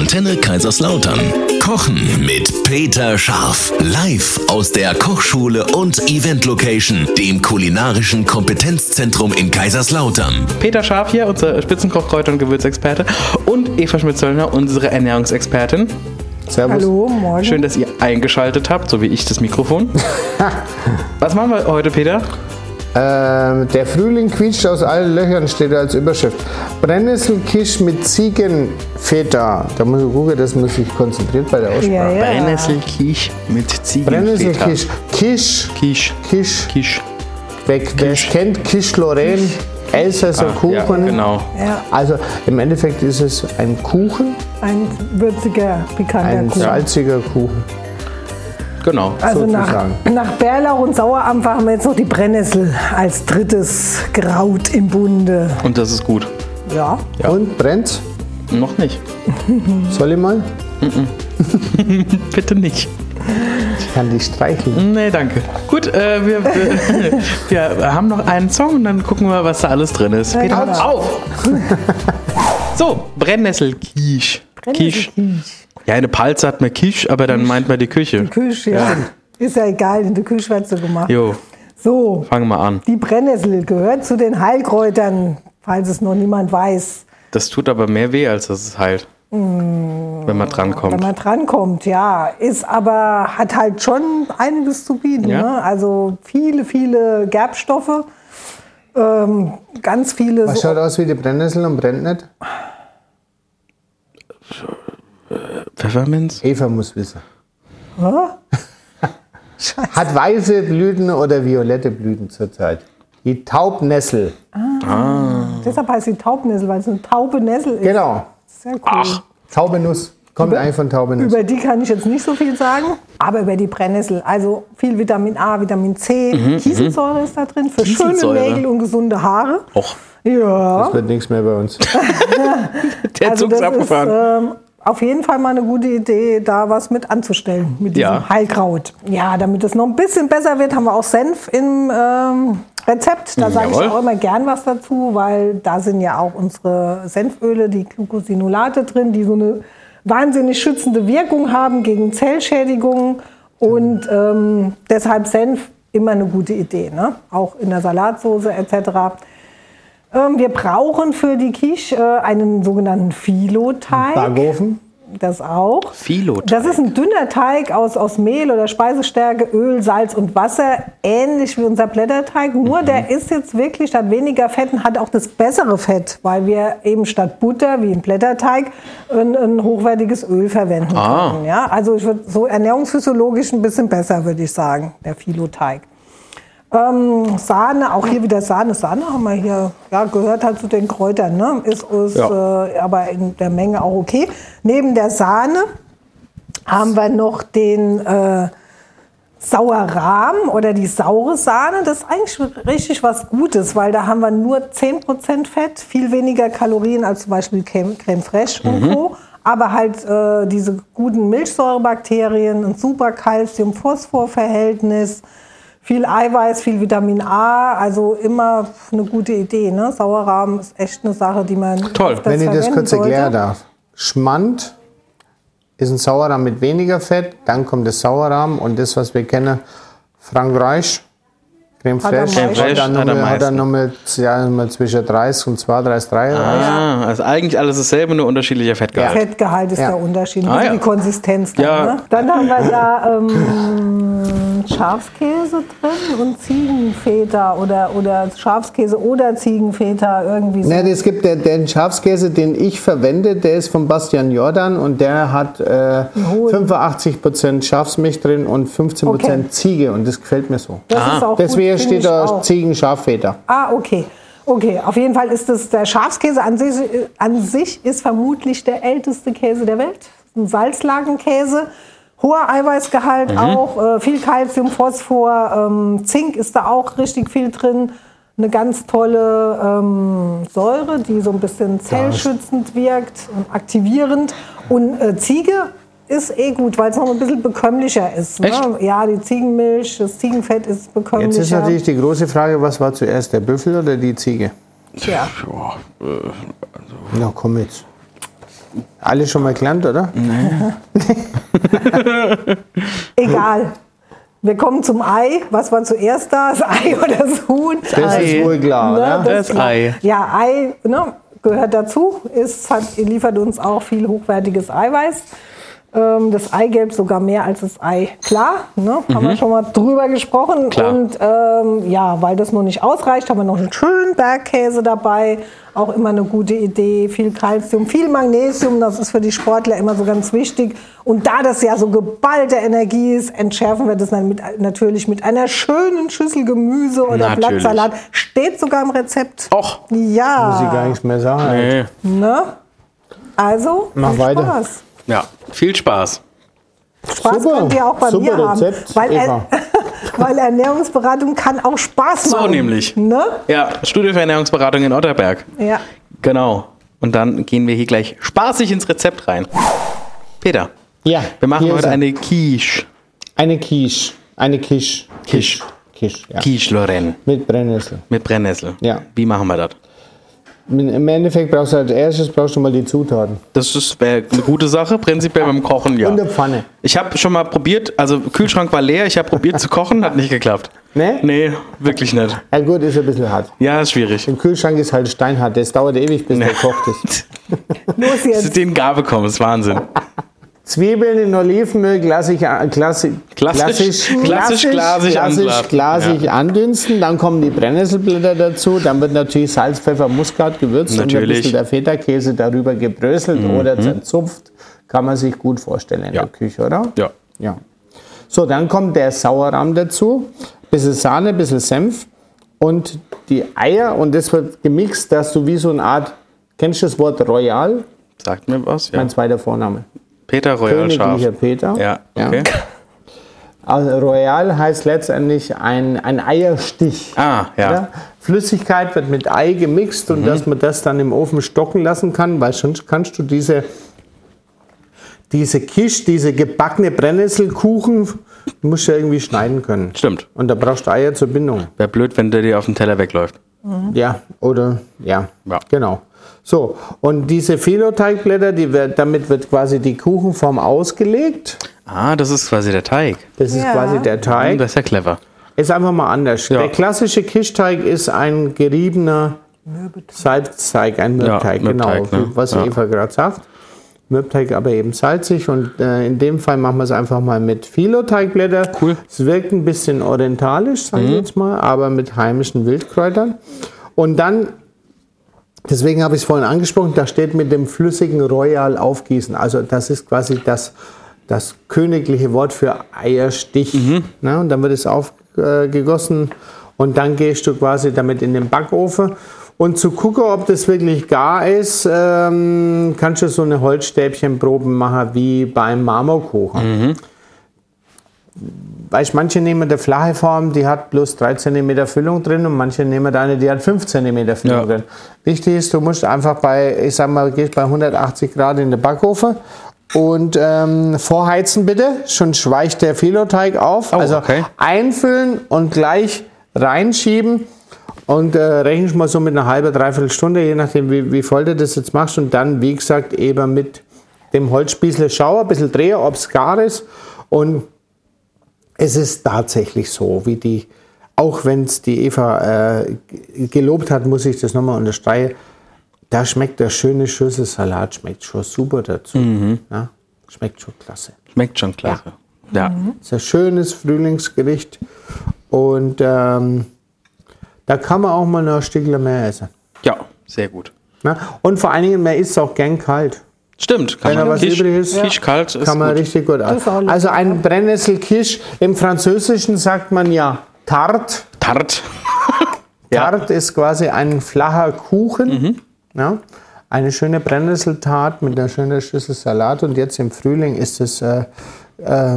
Antenne Kaiserslautern. Kochen mit Peter Scharf. Live aus der Kochschule und Event Location, dem kulinarischen Kompetenzzentrum in Kaiserslautern. Peter Scharf hier, unser Spitzenkoch, Kräuter- und Gewürzexperte. Und Eva Schmidt-Zöllner, unsere Ernährungsexpertin. Servus. Hallo, morgen. Schön, dass ihr eingeschaltet habt, so wie ich das Mikrofon. Was machen wir heute, Peter? Ähm, der Frühling quietscht aus allen Löchern, steht da als Überschrift. Brennnesselkisch mit Ziegenfeta. Da muss ich gucken, das muss ich konzentriert bei der Aussprache. Ja, ja. Brennnesselkisch mit Ziegenfeta. Brennnesselkisch. Kisch. Kisch. Kisch. Kisch. Wer wer es kennt, Kisch Lorraine. Elsässer Kuchen. Ja, genau. Ja, Also im Endeffekt ist es ein Kuchen, ein würziger, pikanter ein Kuchen. salziger Kuchen. Genau. Also nach, sozusagen. nach Bärlauch und Sauerampfer haben wir jetzt noch die Brennnessel als drittes Kraut im Bunde. Und das ist gut. Ja, Und brennt's? Noch nicht. Soll ich mal? Bitte nicht. Ich kann die streicheln. Nee, danke. Gut, äh, wir, wir, wir haben noch einen Song und dann gucken wir, was da alles drin ist. Peter, genau. auf! So, Brennnesselkisch. Kisch. Ja, eine Palze hat man Kisch, aber dann meint man die Küche. Küche, ja. Ist ja egal, in der Küche wird sie gemacht. Jo, So, fangen wir an. die Brennnessel gehört zu den Heilkräutern, falls es noch niemand weiß. Das tut aber mehr weh, als dass es heilt. Wenn man Wenn drankommt. man drankommt, ja. Ist aber, hat halt schon einiges zu bieten. Ja. Ne? Also viele, viele Gerbstoffe. Ähm, ganz viele. Was So, schaut aus wie die Brennnessel und brennt nicht? Pfefferminz? Eva muss wissen. Scheiße. Hat weiße Blüten oder violette Blüten zurzeit? Die Taubnessel. Deshalb heißt sie Taubnessel, weil es eine taube Nessel ist. Genau. Sehr cool. Taube Nuss. Kommt eigentlich von Taube Nuss. Über die kann ich jetzt nicht so viel sagen, aber über die Brennnessel. Also viel Vitamin A, Vitamin C, Kieselsäure ist da drin für schöne. Nägel und gesunde Haare. Och, Ja. Das wird nichts mehr bei uns. der Also Zug ist das abgefahren. Ist, ähm, auf jeden Fall mal eine gute Idee, da was mit anzustellen mit diesem Ja. Heilkraut. Ja, damit es noch ein bisschen besser wird, haben wir auch Senf im ähm, Rezept. Da sage ich auch immer gern was dazu, weil da sind ja auch unsere Senföle, die Glucosinolate drin, die so eine wahnsinnig schützende Wirkung haben gegen Zellschädigungen. Und ähm, deshalb Senf immer eine gute Idee, ne? auch in der Salatsoße etc. Ähm, wir brauchen für die Quiche äh, einen sogenannten Filoteig. Backofen. Das auch. Filoteig. Das ist ein dünner Teig aus, aus Mehl oder Speisestärke, Öl, Salz und Wasser, ähnlich wie unser Blätterteig. Nur der ist jetzt wirklich statt weniger Fett und hat auch das bessere Fett, weil wir eben statt Butter wie im Blätterteig ein, ein hochwertiges Öl verwenden Ah. können. Ja? Also ich würd, so ernährungsphysiologisch ein bisschen besser, würde ich sagen, der Filoteig. Ähm, Sahne, auch hier wieder Sahne. Sahne haben wir hier, ja, gehört halt zu den Kräutern, ne? Ist, ist Ja. äh, aber in der Menge auch okay. Neben der Sahne haben wir noch den äh, Sauerrahm oder die saure Sahne. Das ist eigentlich richtig was Gutes, weil da haben wir nur 10% Fett, viel weniger Kalorien als zum Beispiel Creme, Creme Fraiche und Co. Aber halt äh, diese guten Milchsäurebakterien, ein super Calcium-Phosphor-Verhältnis, viel Eiweiß, viel Vitamin A, also immer eine gute Idee. Ne? Sauerrahm ist echt eine Sache, die man Toll. Wenn ich das kurz erklären darf. Schmand ist ein Sauerrahm mit weniger Fett, dann kommt das Sauerrahm und das, was wir kennen, Frank Reich, Creme Hat am Fraiche, hat dann Hat am nochmal ja, nochmal zwischen 30 und 32, 33. Ah, also eigentlich alles dasselbe, nur unterschiedlicher Fettgehalt. Fettgehalt ist Ja. der Unterschied, Ah, ja. die Konsistenz. Dann, Ja. ne? dann haben wir da ähm, Schafskäse drin und Ziegenfeta oder, oder Schafskäse oder Ziegenfeta irgendwie so. Ne, es gibt der, den Schafskäse, den ich verwende, der ist von Bastian Jordan und der hat äh, hohen. 85% Schafsmilch drin und 15% Okay. Ziege und das gefällt mir so. Das ist auch Deswegen gut, steht da auch. Ziegen Schaffeta. Ah, okay. Okay, auf jeden Fall ist es der Schafskäse an sich, an sich ist vermutlich der älteste Käse der Welt. Ein Salzlagenkäse, hoher Eiweißgehalt auch, äh, viel Kalzium, Phosphor, ähm, Zink ist da auch richtig viel drin. Eine ganz tolle ähm, Säure, die so ein bisschen zellschützend wirkt und aktivierend. Und äh, Ziege ist eh gut, weil es noch ein bisschen bekömmlicher ist. Ne? Ja, die Ziegenmilch, das Ziegenfett ist bekömmlicher. Jetzt ist natürlich die große Frage, was war zuerst, der Büffel oder die Ziege? Tja. Ja, Na komm jetzt. Alle schon mal gelernt, oder? Egal. Wir kommen zum Ei. Was war zuerst da? Das Ei oder das Huhn? Das ist wohl klar, Ne, oder? Das ist- Ei. Ja, Ei ne, gehört dazu. Ist, hat, liefert uns auch viel hochwertiges Eiweiß. Ähm, das Eigelb sogar mehr als das Ei klar. Ne? Haben wir schon mal drüber gesprochen. Mhm. Klar. Und ähm, ja, weil das noch nicht ausreicht, haben wir noch einen schönen Bergkäse dabei. Auch immer eine gute Idee. Viel Kalzium, viel Magnesium. Das ist für die Sportler immer so ganz wichtig. Und da das ja so geballte Energie ist, entschärfen wir das dann mit, natürlich mit einer schönen Schüssel Gemüse oder Natürlich. Blattsalat. Steht sogar im Rezept. Och. Muss ich Ja. gar nichts mehr sagen. Nee. Ne? Also, Mach viel weiter. Spaß. Ja, viel Spaß. Spaß Super. könnt ihr auch bei Super mir haben. Rezept, weil, Eva. weil Ernährungsberatung kann auch Spaß So machen. nämlich. Ne? Ja, Studio für Ernährungsberatung in Otterberg. Ja. Genau. Und dann gehen wir hier gleich spaßig ins Rezept rein. Peter, Ja, wir machen heute er. eine Quiche. eine Quiche. Eine Quiche. Quiche. Quiche, ja. Quiche Lorraine Mit Brennnessel. mit Brennnessel. Ja. Wie machen wir das? Im Endeffekt brauchst du als erstes brauchst du mal die Zutaten. Das ist eine gute Sache, prinzipiell beim Kochen, ja. Und eine Pfanne. Ich habe schon mal probiert, also Kühlschrank war leer, ich habe probiert zu kochen, hat nicht geklappt. Ne? Nee, wirklich nicht. Ja gut, ist ein bisschen hart. Ja, ist schwierig. Im Kühlschrank ist halt steinhart. Das dauert ewig, bis der kocht ist. Los du jetzt. den gar bekommst, ist Wahnsinn. Zwiebeln in Olivenöl klassisch, äh, klassi, Klassisch- klassisch glasig klassisch anbraten. glasig andünsten. Dann kommen die Brennnesselblätter dazu. Dann wird natürlich Salz, Pfeffer, Muskat gewürzt und ein Natürlich. Mhm. bisschen der Feta-Käse darüber gebröselt oder zerzupft. Kann man sich gut vorstellen in Ja. der Küche, oder? Ja. Ja. So, dann kommt der Sauerrahm dazu. Bisschen Sahne, bisschen Senf und die Eier. Und das wird gemixt, dass du wie so eine Art, kennst du das Wort Royal? Sagt mir was? Ja. Mein zweiter Vorname. Peter Royal Scharf. Peter. Ja, okay. Also Royal heißt letztendlich ein, ein Eierstich. Ah, ja. Mhm. Oder? Flüssigkeit wird mit Ei gemixt und dass man das dann im Ofen stocken lassen kann, weil sonst kannst du diese, diese Quiche, diese gebackene Brennnesselkuchen, musst du ja irgendwie schneiden können. Stimmt. Und da brauchst du Eier zur Bindung. Wäre blöd, wenn der dir auf den Teller wegläuft. Ja, oder ja, Ja. genau. So, und diese Filoteigblätter, die wird, damit wird quasi die Kuchenform ausgelegt. Ah, das ist quasi der Teig. Das ist Ja. quasi der Teig. Das ist ja clever. Ist einfach mal anders. Ja. Der klassische Kischteig ist ein geriebener Salzteig, ein Mürbteig, genau, ne? was Ja. Eva gerade sagt. Mürbteig aber eben salzig und äh, in dem Fall machen wir es einfach mal mit Filoteigblätter. Cool. Mhm. Es wirkt ein bisschen orientalisch, sage ich jetzt mal, aber mit heimischen Wildkräutern. Und dann, deswegen habe ich es vorhin angesprochen, da steht mit dem flüssigen Royal aufgießen. Also das ist quasi das, das königliche Wort für Eierstich. Mhm. Ne? Und dann wird es aufgegossen und dann gehst du quasi damit in den Backofen. Und zu gucken, ob das wirklich gar ist, ähm, kannst du so eine Holzstäbchenprobe machen wie beim Marmorkuchen. Weißt, manche nehmen eine flache Form, die hat bloß 3 cm Füllung drin und manche nehmen eine, die hat 5 cm Füllung Ja. drin. Wichtig ist, du musst einfach bei, ich sag mal, gehst bei 180 Grad in den Backofen und ähm, vorheizen bitte, schon schweicht der Filoteig auf. Oh, also okay. einfüllen und gleich reinschieben und äh, rechnest mal so mit einer halben, dreiviertel Stunde, je nachdem wie, wie voll du das jetzt machst und dann, wie gesagt, eben mit dem Holzspießle schauen, ein bisschen drehen, ob es gar ist und es ist tatsächlich so, wie die, auch wenn es die Eva äh, gelobt hat, muss ich das nochmal unterstreichen. Da schmeckt der schöne Schüssel Salat, schmeckt schon super dazu. Ja, schmeckt schon klasse. Schmeckt schon klasse. Ja. Es ist ein schönes Frühlingsgericht und ähm, da kann man auch mal noch ein Stückchen mehr essen. Ja, sehr gut. Ne? Und vor allen Dingen, man isst es auch gern kalt. Stimmt. Kann Wenn man was Kisch, übrig ist, Kisch kalt ist kann man gut. richtig gut essen. Also ein Brennnesselkisch, im Französischen sagt man ja Tarte. Tart. Ja. Tart ist quasi ein flacher Kuchen. Ja, eine schöne Brennnesseltart mit einer schönen Schüssel Salat. Und jetzt im Frühling ist es, äh, äh,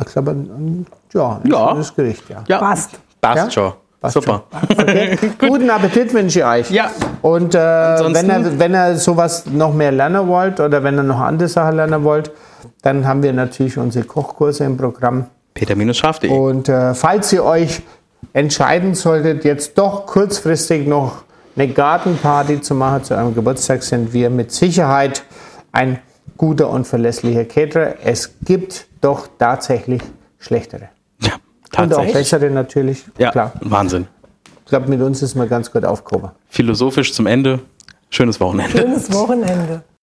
ich glaube, ein, ja, ein Ja. schönes Gericht. Ja. Ja. Passt. Passt Ja? schon. Passt Super. Okay. Guten Appetit wünsche ich euch. Ja. Und äh, wenn, ihr, wenn ihr sowas noch mehr lernen wollt oder wenn ihr noch andere Sachen lernen wollt, dann haben wir natürlich unsere Kochkurse im Programm. Peter-scharf.de. Und äh, falls ihr euch entscheiden solltet, jetzt doch kurzfristig noch eine Gartenparty zu machen zu eurem Geburtstag, sind wir mit Sicherheit ein guter und verlässlicher Caterer. Es gibt doch tatsächlich schlechtere. Ja, Und auch tatsächlich. bessere natürlich, Ja, klar. Wahnsinn. Ich glaube, mit uns ist man ganz gut aufgehoben. Philosophisch zum Ende. Schönes Wochenende. Schönes Wochenende.